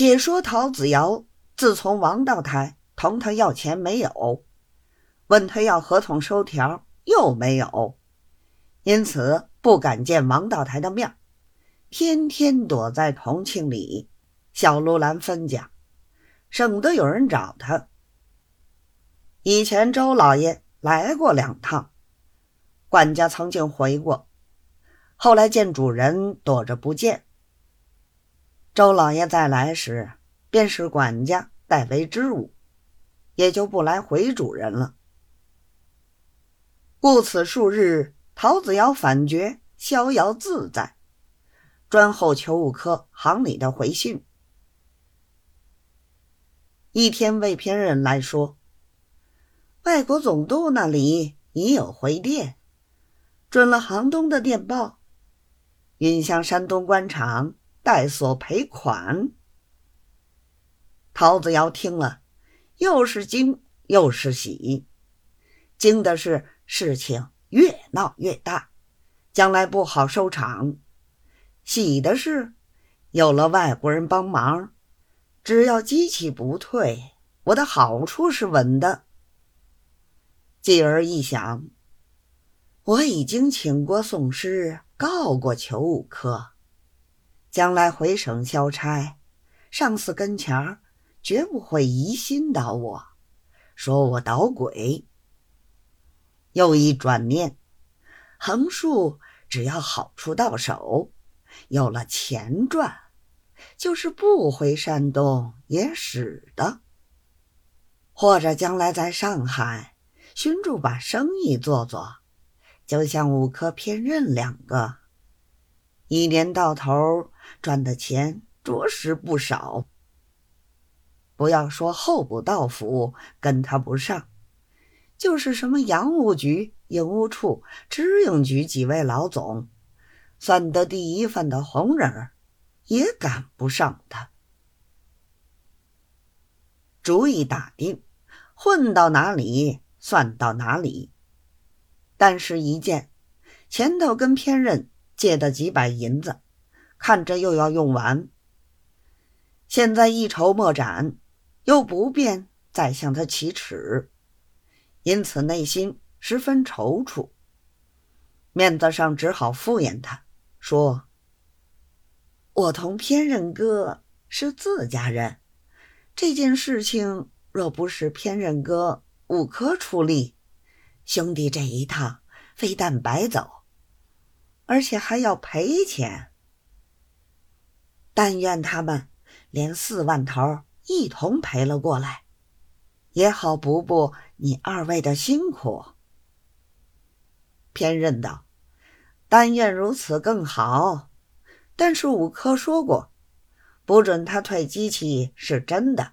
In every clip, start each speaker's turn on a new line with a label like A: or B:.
A: 且说陶子尧自从王道台同他要钱没有，问他要合同收条又没有，因此不敢见王道台的面，天天躲在同庆里小卢兰分家，省得有人找他。以前周老爷来过两趟，管家曾经回过，后来见主人躲着不见。周老爷再来时，便是管家代为之务，也就不来回主人了。故此数日，陶子尧反觉逍遥自在，专候裘五科行里的回信。一天，魏偏人来说，外国总督那里已有回电，准了杭东的电报，引向山东官场。代索赔款。陶子尧听了，又是惊又是喜。惊的是事情越闹越大，将来不好收场；喜的是有了外国人帮忙，只要机器不退，我的好处是稳的。继而一想，我已经请过宋师，告过裘五科。将来回省交差，上司跟前儿绝不会疑心到我，说我捣鬼。又一转念，横竖只要好处到手，有了钱赚，就是不回山东也使得。或者将来在上海寻住把生意做做，就像五科偏任两个。一年到头赚的钱着实不少。不要说候补道府跟他不上，就是什么洋务局、营务处、知营局几位老总，算得第一份的红人儿也赶不上他。主意打定，混到哪里算到哪里。但是，一见前头跟偏任。借的几百银子，看着又要用完。现在一筹莫展，又不便再向他启齿，因此内心十分踌躇。面子上只好敷衍他说：“我同偏任哥是自家人，这件事情若不是偏任哥五科出力，兄弟这一趟非但白走。”而且还要赔钱，但愿他们连四万头一同赔了过来，也好补补你二位的辛苦。偏任道：“但愿如此更好。”但是五科说过，不准他退机器是真的。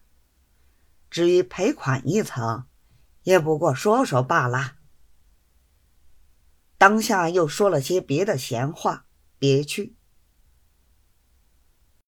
A: 至于赔款一层，也不过说说罢了。当下又说了些别的闲话，别去。